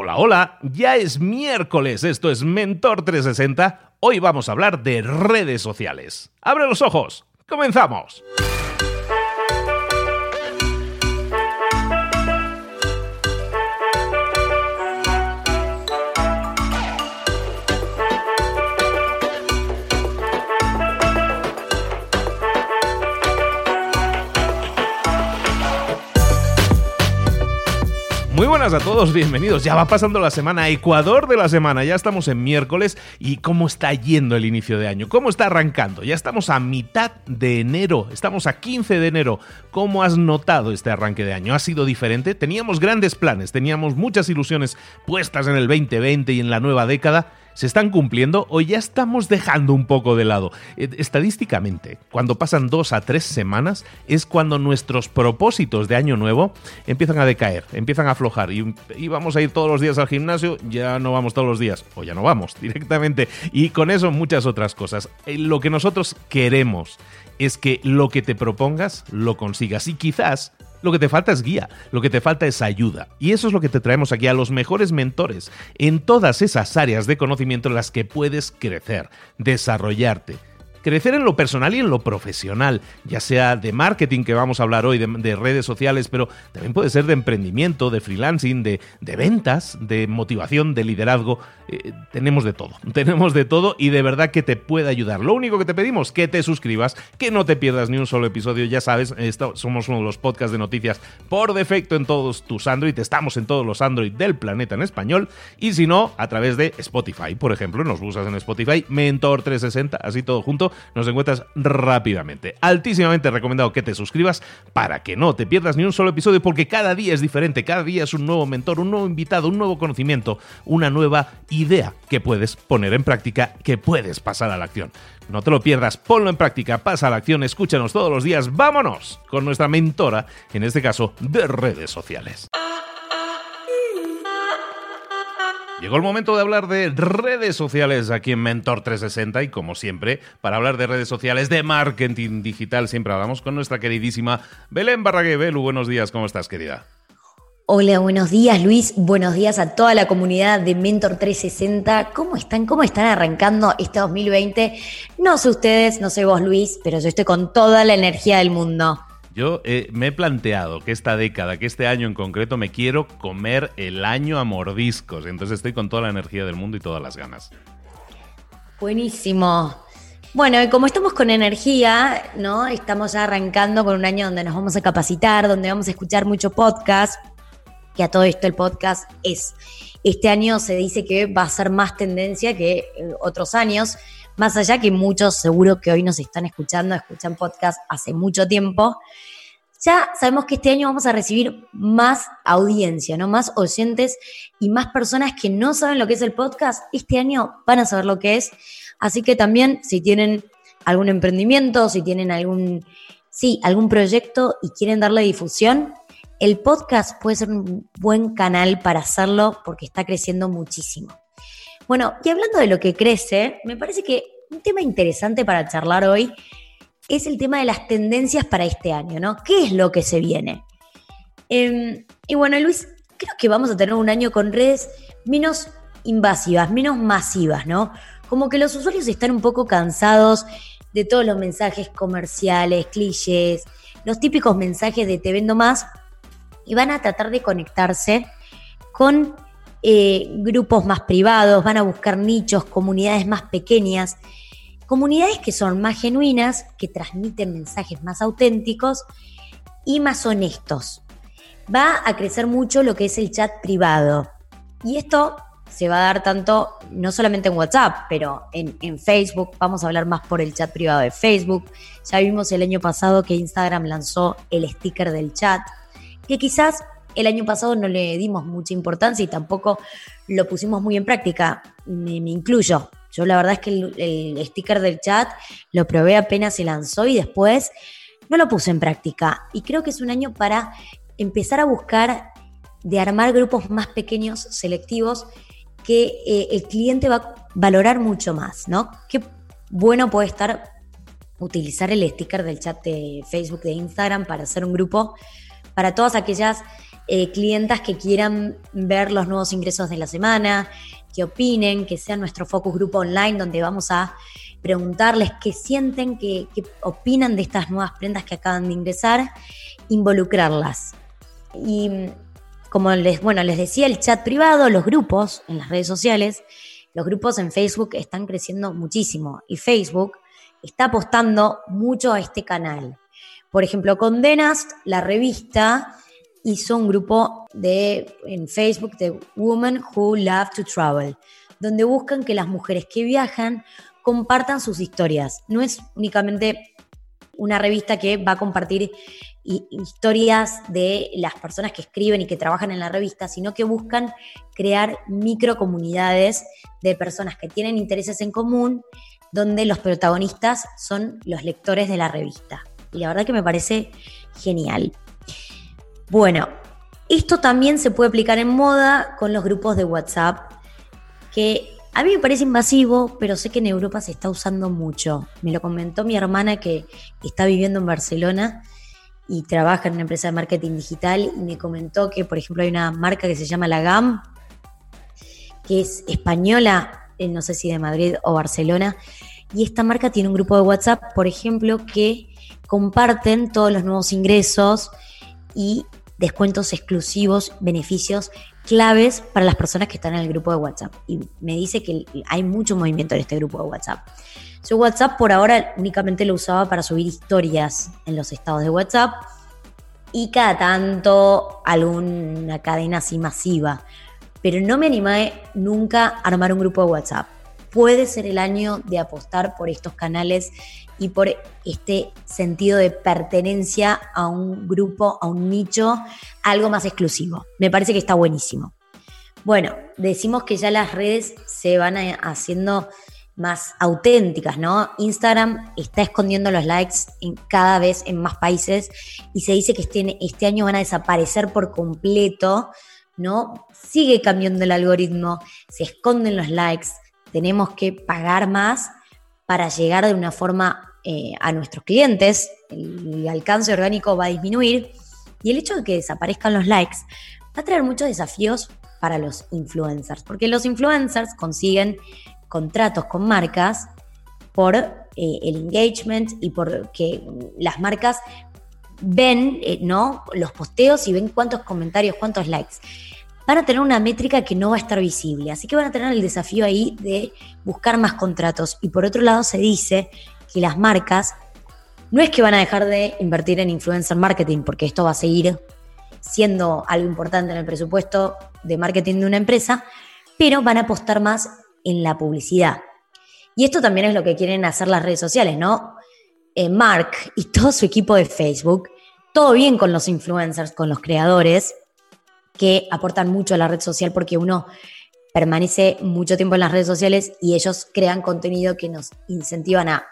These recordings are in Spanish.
Hola, hola, ya es miércoles, esto es Mentor 360, hoy vamos a hablar de redes sociales. ¡Abre los ojos! ¡Comenzamos! Muy buenas a todos, bienvenidos. Ya va pasando la semana, Ecuador de la semana. Ya estamos en miércoles y cómo está yendo el inicio de año, cómo está arrancando. Ya estamos a mitad de enero, estamos a 15 de enero. ¿Cómo has notado este arranque de año? ¿Ha sido diferente? Teníamos grandes planes, teníamos muchas ilusiones puestas en el 2020 y en la nueva década ¿Se están cumpliendo o ya estamos dejando un poco de lado? Eh, estadísticamente, cuando pasan dos a tres semanas es cuando nuestros propósitos de año nuevo empiezan a decaer, empiezan a aflojar y, vamos a ir todos los días al gimnasio, ya no vamos todos los días o ya no vamos directamente y con eso muchas otras cosas. Eh, lo que nosotros queremos es que lo que te propongas lo consigas y quizás lo que te falta es guía, lo que te falta es ayuda. Y eso es lo que te traemos aquí a los mejores mentores en todas esas áreas de conocimiento en las que puedes crecer, desarrollarte crecer en lo personal y en lo profesional, ya sea de marketing, que vamos a hablar hoy, de, redes sociales, pero también puede ser de emprendimiento, de freelancing, de, ventas, de motivación, de liderazgo. Eh, tenemos de todo, tenemos de todo y de verdad que te puede ayudar. Lo único que te pedimos, que te suscribas, que no te pierdas ni un solo episodio, ya sabes, somos uno de los podcasts de noticias por defecto en todos tus Android, estamos en todos los Android del planeta en español y si no, a través de Spotify, por ejemplo, nos buscas en Spotify, Mentor 360, así todo junto nos encuentras rápidamente. Altísimamente recomendado que te suscribas para que no te pierdas ni un solo episodio porque cada día es diferente, cada día es un nuevo mentor, un nuevo invitado, un nuevo conocimiento, una nueva idea que puedes poner en práctica, que puedes pasar a la acción. No te lo pierdas, ponlo en práctica, pasa a la acción, escúchanos todos los días, vámonos con nuestra mentora, en este caso de redes sociales. Llegó el momento de hablar de redes sociales aquí en Mentor 360 y como siempre, para hablar de redes sociales, de marketing digital, siempre hablamos con nuestra queridísima Belén Barragué. Belu, buenos días, ¿cómo estás, querida? Hola, buenos días Luis, buenos días a toda la comunidad de Mentor 360. ¿Cómo están? ¿Cómo están arrancando este 2020? No sé ustedes, no sé vos Luis, pero yo estoy con toda la energía del mundo. Yo eh, me he planteado que esta década, que este año en concreto, me quiero comer el año a mordiscos. Entonces estoy con toda la energía del mundo y todas las ganas. Buenísimo. Bueno, y como estamos con energía, ¿no? Estamos ya arrancando con un año donde nos vamos a capacitar, donde vamos a escuchar mucho podcast, que a todo esto el podcast es. Este año se dice que va a ser más tendencia que eh, otros años, más allá que muchos seguro que hoy nos están escuchando, escuchan podcast hace mucho tiempo, ya sabemos que este año vamos a recibir más audiencia, ¿no? Más oyentes y más personas que no saben lo que es el podcast, este año van a saber lo que es. Así que también si tienen algún emprendimiento, si tienen algún, sí, algún proyecto y quieren darle difusión, el podcast puede ser un buen canal para hacerlo porque está creciendo muchísimo. Bueno, y hablando de lo que crece, me parece que un tema interesante para charlar hoy es el tema de las tendencias para este año, ¿no? ¿Qué es lo que se viene? Em, y bueno, Luis, creo que vamos a tener un año con redes menos invasivas, menos masivas, ¿no? Como que los usuarios están un poco cansados de todos los mensajes comerciales, clichés, los típicos mensajes de te vendo más y van a tratar de conectarse con eh, grupos más privados, van a buscar nichos, comunidades más pequeñas, comunidades que son más genuinas, que transmiten mensajes más auténticos y más honestos. Va a crecer mucho lo que es el chat privado. Y esto se va a dar tanto, no solamente en WhatsApp, pero en, en, Facebook. Vamos a hablar más por el chat privado de Facebook. Ya vimos el año pasado que Instagram lanzó el sticker del chat, que quizás el año pasado no le dimos mucha importancia y tampoco lo pusimos muy en práctica. Me, incluyo. Yo la verdad es que el, sticker del chat lo probé apenas se lanzó y después no lo puse en práctica. Y creo que es un año para empezar a buscar de armar grupos más pequeños, selectivos, que eh, el cliente va a valorar mucho más, ¿no? Qué bueno puede estar utilizar el sticker del chat de Facebook, de Instagram para hacer un grupo para todas aquellas eh, clientas que quieran ver los nuevos ingresos de la semana, que opinen, que sea nuestro focus grupo online donde vamos a preguntarles qué sienten, qué, qué opinan de estas nuevas prendas que acaban de ingresar, involucrarlas. Y como les, bueno, les decía, el chat privado, los grupos en las redes sociales, los grupos en Facebook están creciendo muchísimo y Facebook está apostando mucho a este canal. Por ejemplo, Condenas, la revista, hizo un grupo de, en Facebook de Women Who Love to Travel, donde buscan que las mujeres que viajan compartan sus historias. No es únicamente una revista que va a compartir historias de las personas que escriben y que trabajan en la revista, sino que buscan crear microcomunidades de personas que tienen intereses en común, donde los protagonistas son los lectores de la revista. Y la verdad que me parece genial. Bueno, esto también se puede aplicar en moda con los grupos de WhatsApp, que a mí me parece invasivo, pero sé que en Europa se está usando mucho. Me lo comentó mi hermana que está viviendo en Barcelona y trabaja en una empresa de marketing digital y me comentó que, por ejemplo, hay una marca que se llama La GAM, que es española, eh, no sé si de Madrid o Barcelona, y esta marca tiene un grupo de WhatsApp, por ejemplo, que comparten todos los nuevos ingresos y descuentos exclusivos, beneficios claves para las personas que están en el grupo de WhatsApp. Y me dice que hay mucho movimiento en este grupo de WhatsApp. Su WhatsApp por ahora únicamente lo usaba para subir historias en los estados de WhatsApp y cada tanto alguna cadena así masiva. Pero no me animé nunca a armar un grupo de WhatsApp. Puede ser el año de apostar por estos canales y por este sentido de pertenencia a un grupo, a un nicho, algo más exclusivo. Me parece que está buenísimo. Bueno, decimos que ya las redes se van haciendo más auténticas, ¿no? Instagram está escondiendo los likes en cada vez en más países y se dice que este, este año van a desaparecer por completo, ¿no? Sigue cambiando el algoritmo, se esconden los likes, tenemos que pagar más para llegar de una forma eh, a nuestros clientes, el alcance orgánico va a disminuir y el hecho de que desaparezcan los likes va a traer muchos desafíos para los influencers, porque los influencers consiguen contratos con marcas por eh, el engagement y porque las marcas ven eh, ¿no? los posteos y ven cuántos comentarios, cuántos likes. Van a tener una métrica que no va a estar visible, así que van a tener el desafío ahí de buscar más contratos. Y por otro lado se dice que las marcas no es que van a dejar de invertir en influencer marketing, porque esto va a seguir siendo algo importante en el presupuesto de marketing de una empresa, pero van a apostar más en la publicidad. Y esto también es lo que quieren hacer las redes sociales, ¿no? Eh, Mark y todo su equipo de Facebook, todo bien con los influencers, con los creadores, que aportan mucho a la red social porque uno permanece mucho tiempo en las redes sociales y ellos crean contenido que nos incentivan a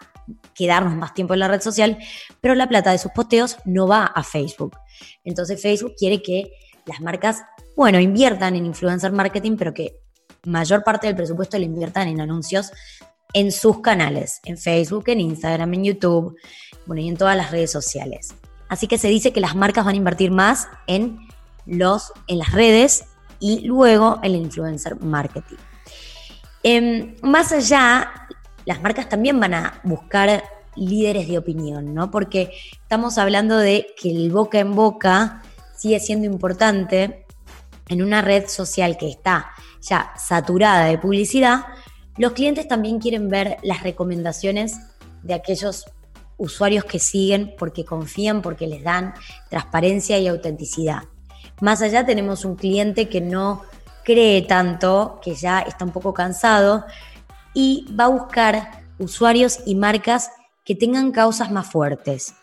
quedarnos más tiempo en la red social, pero la plata de sus posteos no va a Facebook. Entonces Facebook quiere que las marcas, bueno, inviertan en influencer marketing, pero que mayor parte del presupuesto lo inviertan en anuncios en sus canales, en Facebook, en Instagram, en YouTube, bueno, y en todas las redes sociales. Así que se dice que las marcas van a invertir más en, los, en las redes y luego en el influencer marketing. Em, más allá, las marcas también van a buscar líderes de opinión, ¿no? Porque estamos hablando de que el boca en boca sigue siendo importante en una red social que está ya saturada de publicidad, los clientes también quieren ver las recomendaciones de aquellos usuarios que siguen porque confían, porque les dan transparencia y autenticidad. Más allá tenemos un cliente que no cree tanto, que ya está un poco cansado y va a buscar usuarios y marcas que tengan causas más fuertes,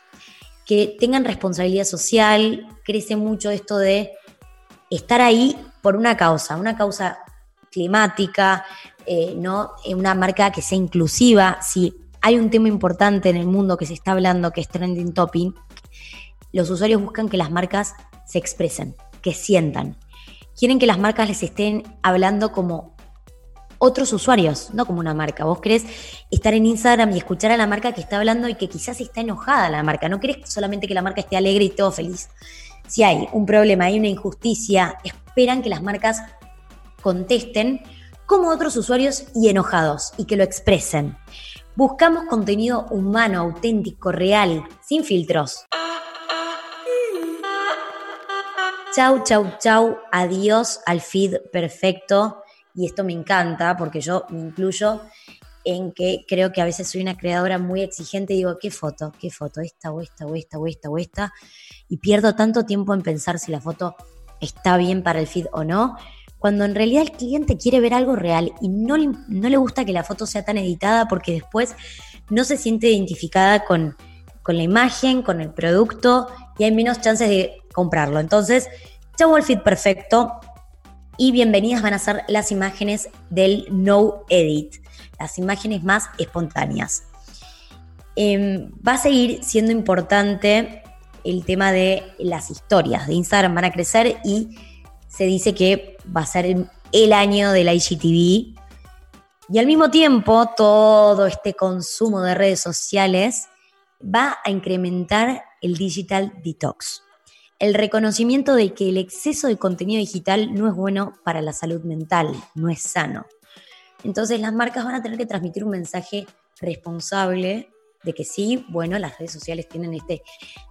que tengan responsabilidad social. Crece mucho esto de estar ahí por una causa, una causa climática, eh, ¿no? una marca que sea inclusiva. Si hay un tema importante en el mundo que se está hablando, que es trending topic, los usuarios buscan que las marcas se expresen, que sientan. Quieren que las marcas les estén hablando como otros usuarios, no como una marca. Vos querés estar en Instagram y escuchar a la marca que está hablando y que quizás está enojada la marca. No querés solamente que la marca esté alegre y todo feliz. si hay un problema, hay una injusticia, esperan que las marcas contesten como otros usuarios y enojados y que lo expresen. Buscamos contenido humano, auténtico, real, sin filtros. Chau, chau, chau, adiós al feed perfecto. Y esto me encanta porque yo me incluyo en que creo que a veces soy una creadora muy exigente y digo, ¿qué foto? ¿Qué foto? ¿Esta o esta o esta o esta o esta? Y pierdo tanto tiempo en pensar si la foto está bien para el feed o no, cuando en realidad el cliente quiere ver algo real y no le, no le gusta que la foto sea tan editada porque después no se siente identificada con, con la imagen, con el producto y hay menos chances de comprarlo. Entonces, chau el feed perfecto y bienvenidas van a ser las imágenes del no edit, las imágenes más espontáneas. Em, va a seguir siendo importante el tema de las historias de Instagram, van a crecer y se dice que va a ser el año del IGTV. Y al mismo tiempo, todo este consumo de redes sociales va a incrementar el digital detox. El reconocimiento de que el exceso de contenido digital no es bueno para la salud mental, no es sano. Entonces las marcas van a tener que transmitir un mensaje responsable de que sí, bueno, las redes sociales tienen este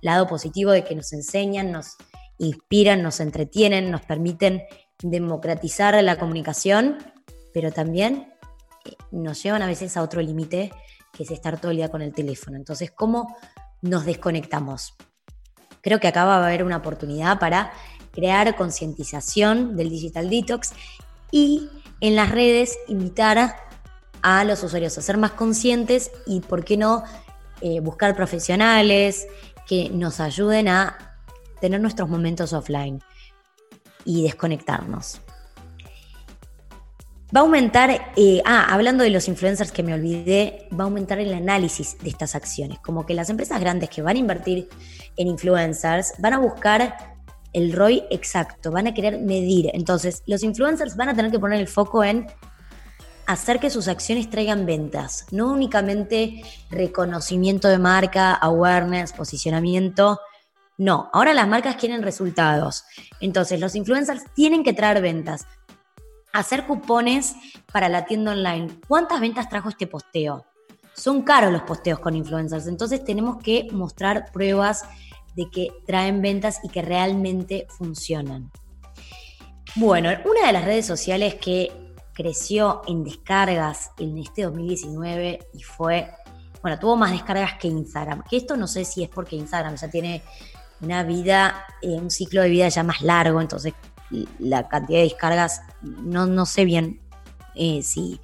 lado positivo de que nos enseñan, nos inspiran, nos entretienen, nos permiten democratizar la comunicación, pero también eh, nos llevan a veces a otro límite que es estar todo el día con el teléfono. Entonces, ¿cómo nos desconectamos? Creo que acá va a haber una oportunidad para crear concientización del digital detox y en las redes invitar a, los usuarios a ser más conscientes y, ¿por qué no?, eh, buscar profesionales que nos ayuden a tener nuestros momentos offline y desconectarnos. Va a aumentar, eh, ah, hablando de los influencers que me olvidé, va a aumentar el análisis de estas acciones. Como que las empresas grandes que van a invertir en influencers van a buscar el ROI exacto, van a querer medir. Entonces, los influencers van a tener que poner el foco en hacer que sus acciones traigan ventas, no únicamente reconocimiento de marca, awareness, posicionamiento. No, ahora las marcas quieren resultados. Entonces, los influencers tienen que traer ventas hacer cupones para la tienda online. ¿Cuántas ventas trajo este posteo? Son caros los posteos con influencers, entonces tenemos que mostrar pruebas de que traen ventas y que realmente funcionan. Bueno, una de las redes sociales que creció en descargas en este 2019 y fue, bueno, tuvo más descargas que Instagram, que esto no sé si es porque Instagram ya tiene una vida, eh, un ciclo de vida ya más largo, entonces la cantidad de descargas, no, no sé bien eh, si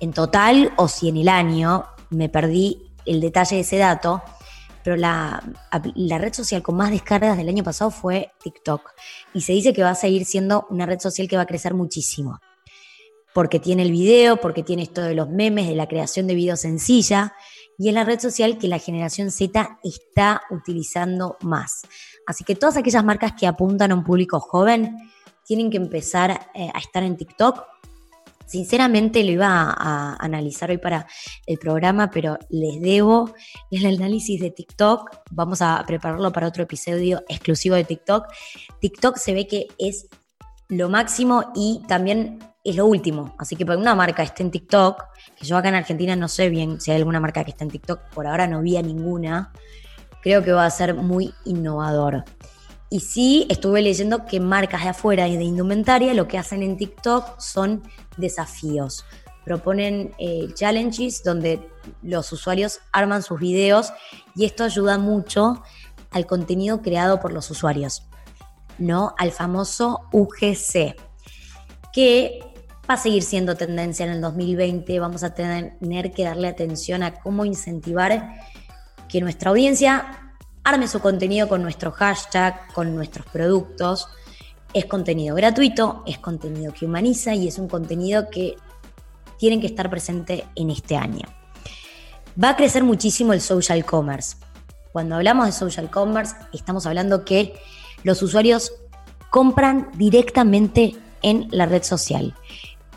en total o si en el año, me perdí el detalle de ese dato, pero la, la, red social con más descargas del año pasado fue TikTok. Y se dice que va a seguir siendo una red social que va a crecer muchísimo. Porque tiene el video, porque tiene esto de los memes, de la creación de videos sencilla. Y es la red social que la generación Z está utilizando más. Así que todas aquellas marcas que apuntan a un público joven, tienen que empezar eh, a estar en TikTok. Sinceramente lo iba a, analizar hoy para el programa, pero les debo el análisis de TikTok. Vamos a prepararlo para otro episodio exclusivo de TikTok. TikTok se ve que es lo máximo y también es lo último. Así que para una marca esté en TikTok, que yo acá en Argentina no sé bien si hay alguna marca que está en TikTok, por ahora no vi a ninguna, creo que va a ser muy innovador. Y sí, estuve leyendo que marcas de afuera y de indumentaria lo que hacen en TikTok son desafíos. Proponen eh, challenges donde los usuarios arman sus videos y esto ayuda mucho al contenido creado por los usuarios, ¿no? Al famoso UGC, que va a seguir siendo tendencia en el 2020. Vamos a tener que darle atención a cómo incentivar que nuestra audiencia arme su contenido con nuestro hashtag, con nuestros productos. Es contenido gratuito, es contenido que humaniza y es un contenido que tienen que estar presente en este año. Va a crecer muchísimo el social commerce. Cuando hablamos de social commerce, estamos hablando que los usuarios compran directamente en la red social.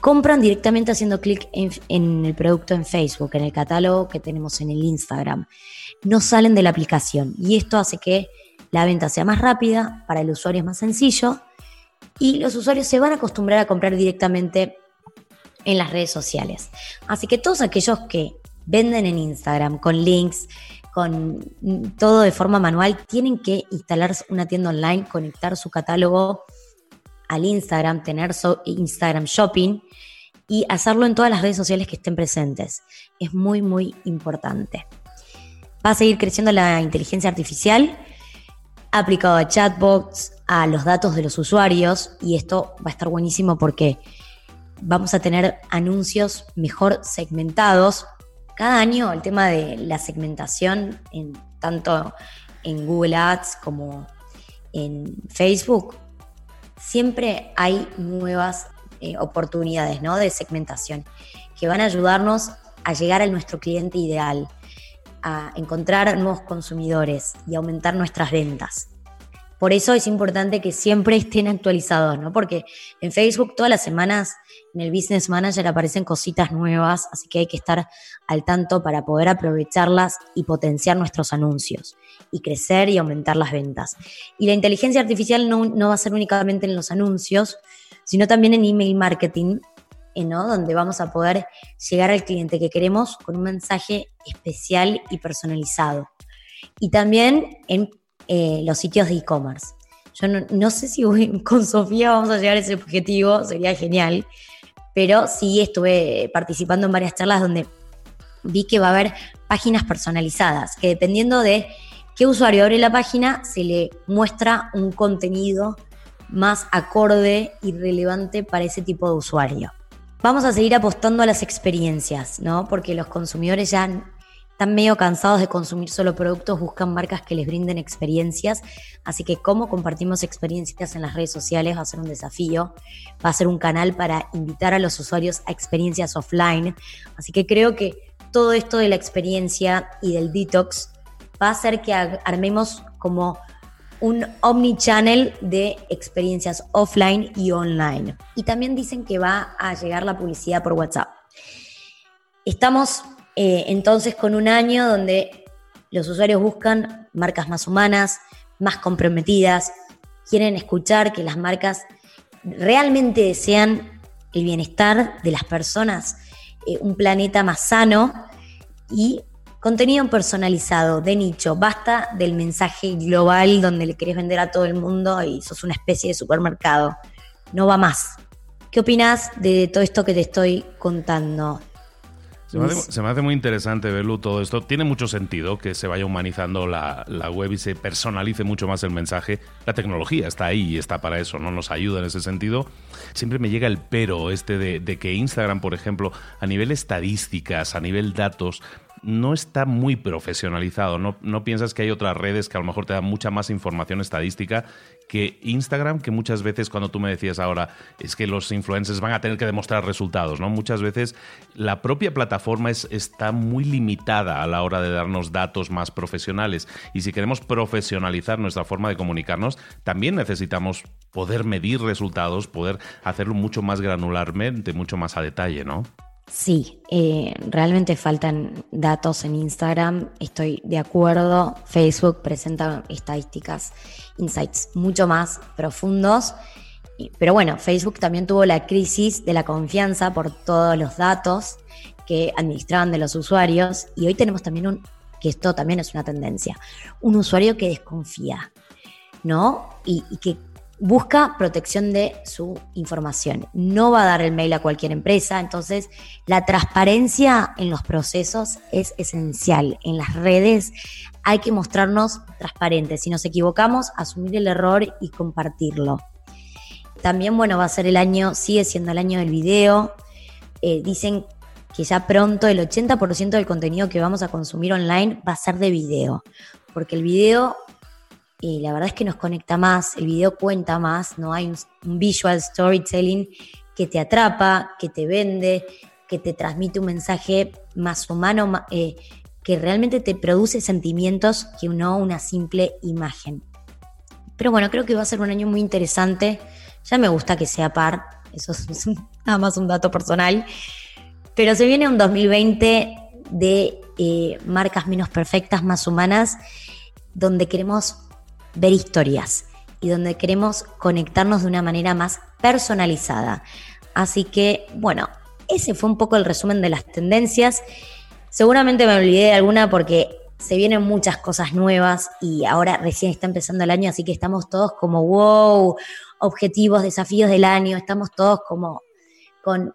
Compran directamente haciendo clic en, el producto en Facebook, en el catálogo que tenemos en el Instagram no salen de la aplicación y esto hace que la venta sea más rápida, para el usuario es más sencillo y los usuarios se van a acostumbrar a comprar directamente en las redes sociales. Así que todos aquellos que venden en Instagram con links, con todo de forma manual, tienen que instalar una tienda online, conectar su catálogo al Instagram, tener Instagram Shopping y hacerlo en todas las redes sociales que estén presentes. Es muy, muy importante. Va a seguir creciendo la inteligencia artificial aplicado a chatbots, a los datos de los usuarios y esto va a estar buenísimo porque vamos a tener anuncios mejor segmentados. Cada año el tema de la segmentación, en, tanto en Google Ads como en Facebook, siempre hay nuevas eh, oportunidades ¿no? de segmentación que van a ayudarnos a llegar a nuestro cliente ideal, a encontrar nuevos consumidores y aumentar nuestras ventas. Por eso es importante que siempre estén actualizados, ¿no? Porque en Facebook todas las semanas en el Business Manager aparecen cositas nuevas, así que hay que estar al tanto para poder aprovecharlas y potenciar nuestros anuncios y crecer y aumentar las ventas. Y la inteligencia artificial no, no va a ser únicamente en los anuncios, sino también en email marketing, eh, ¿no? donde vamos a poder llegar al cliente que queremos con un mensaje especial y personalizado. Y también en eh, los sitios de e-commerce. Yo no, sé si con Sofía vamos a llegar a ese objetivo, sería genial, pero sí estuve participando en varias charlas donde vi que va a haber páginas personalizadas, que dependiendo de qué usuario abre la página, se le muestra un contenido más acorde y relevante para ese tipo de usuario. Vamos a seguir apostando a las experiencias, ¿no? Porque los consumidores ya están medio cansados de consumir solo productos, buscan marcas que les brinden experiencias. Así que cómo compartimos experiencias en las redes sociales va a ser un desafío. Va a ser un canal para invitar a los usuarios a experiencias offline. Así que creo que todo esto de la experiencia y del detox va a hacer que armemos como un omnichannel de experiencias offline y online. Y también dicen que va a llegar la publicidad por WhatsApp. Estamos eh, entonces, con un año donde los usuarios buscan marcas más humanas, más comprometidas, quieren escuchar que las marcas realmente desean el bienestar de las personas, eh, un planeta más sano y contenido personalizado, de nicho. Basta del mensaje global donde le querés vender a todo el mundo y sos una especie de supermercado. No va más. ¿Qué opinas de todo esto que te estoy contando? Se me, hace, muy interesante, verlo todo esto. Tiene mucho sentido que se vaya humanizando la, web y se personalice mucho más el mensaje. La tecnología está ahí y está para eso, ¿no? Nos ayuda en ese sentido. Siempre me llega el pero este de, de que Instagram, por ejemplo, a nivel estadísticas, a nivel datos, no está muy profesionalizado. No, no piensas que hay otras redes que a lo mejor te dan mucha más información estadística que Instagram, que muchas veces cuando tú me decías ahora es que los influencers van a tener que demostrar resultados, ¿no? Muchas veces la propia plataforma es, está muy limitada a la hora de darnos datos más profesionales y si queremos profesionalizar nuestra forma de comunicarnos, también necesitamos poder medir resultados, poder hacerlo mucho más granularmente, mucho más a detalle, ¿no? Sí, eh, realmente faltan datos en Instagram, estoy de acuerdo. Facebook presenta estadísticas, insights mucho más profundos. Pero bueno, Facebook también tuvo la crisis de la confianza por todos los datos que administraban de los usuarios y hoy tenemos también un, que esto también es una tendencia, un usuario que desconfía, ¿no? Y, y que busca protección de su información. No va a dar el mail a cualquier empresa, entonces la transparencia en los procesos es esencial. En las redes hay que mostrarnos transparentes. Si nos equivocamos, asumir el error y compartirlo. También, bueno, va a ser el año, sigue siendo el año del video. Eh, dicen que ya pronto el 80% del contenido que vamos a consumir online va a ser de video, porque el video y la verdad es que nos conecta más, el video cuenta más, no hay un, visual storytelling que te atrapa, que te vende, que te transmite un mensaje más humano, eh, que realmente te produce sentimientos que no una simple imagen. Pero bueno, creo que va a ser un año muy interesante. Ya me gusta que sea par, eso es nada más un dato personal. Pero se viene un 2020 de eh, marcas menos perfectas, más humanas, donde queremos ver historias y donde queremos conectarnos de una manera más personalizada. Así que, bueno, ese fue un poco el resumen de las tendencias. Seguramente me olvidé de alguna porque se vienen muchas cosas nuevas y ahora recién está empezando el año, así que estamos todos como, wow, objetivos, desafíos del año, estamos todos como con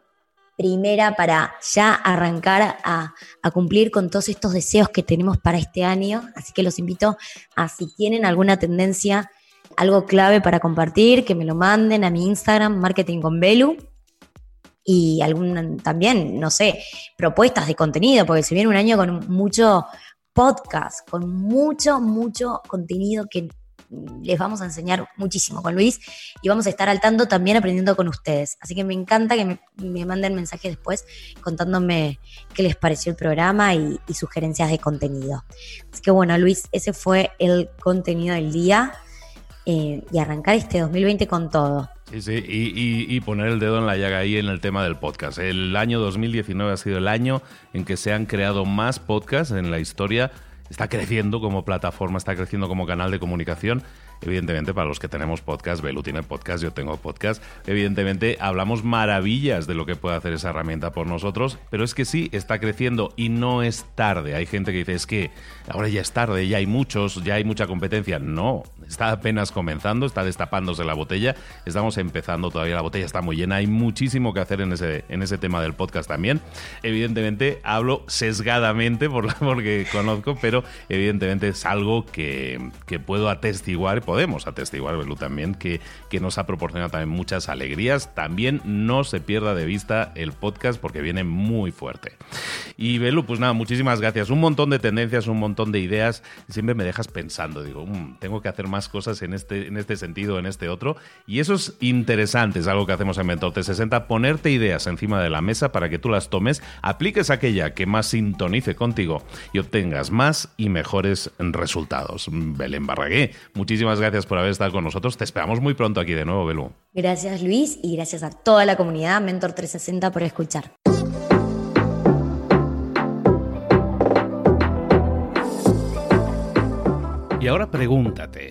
primera para ya arrancar a, cumplir con todos estos deseos que tenemos para este año. Así que los invito a si tienen alguna tendencia, algo clave para compartir, que me lo manden a mi Instagram, Marketing con Belu. Y algún también, no sé, propuestas de contenido, porque se viene un año con mucho podcast, con mucho, mucho contenido que les vamos a enseñar muchísimo con Luis y vamos a estar al tanto también aprendiendo con ustedes. Así que me encanta que me, manden mensajes después contándome qué les pareció el programa y, sugerencias de contenido. Así que bueno, Luis, ese fue el contenido del día eh, y arrancar este 2020 con todo. Sí, sí, y, y, poner el dedo en la llaga ahí en el tema del podcast. El año 2019 ha sido el año en que se han creado más podcasts en la historia está creciendo como plataforma, está creciendo como canal de comunicación Evidentemente, para los que tenemos podcast, Belu tiene podcast, yo tengo podcast, evidentemente hablamos maravillas de lo que puede hacer esa herramienta por nosotros, pero es que sí, está creciendo y no es tarde. Hay gente que dice, es que ahora ya es tarde, ya hay muchos, ya hay mucha competencia. No, está apenas comenzando, está destapándose la botella, estamos empezando todavía, la botella está muy llena, hay muchísimo que hacer en ese, en ese tema del podcast también. Evidentemente, hablo sesgadamente por, porque conozco, pero evidentemente es algo que, que puedo atestiguar podemos atestiguar, Belú, también, que, que nos ha proporcionado también muchas alegrías. También no se pierda de vista el podcast porque viene muy fuerte. Y Belú, pues nada, muchísimas gracias. Un montón de tendencias, un montón de ideas. Siempre me dejas pensando, digo, mm, tengo que hacer más cosas en este, en este sentido, en este otro. Y eso es interesante, es algo que hacemos en Mentor 60 ponerte ideas encima de la mesa para que tú las tomes, apliques aquella que más sintonice contigo y obtengas más y mejores resultados. Belén Barragué, muchísimas gracias por haber estado con nosotros. Te esperamos muy pronto aquí de nuevo, Belu. Gracias, Luis, y gracias a toda la comunidad Mentor 360 por escuchar. Y ahora pregúntate,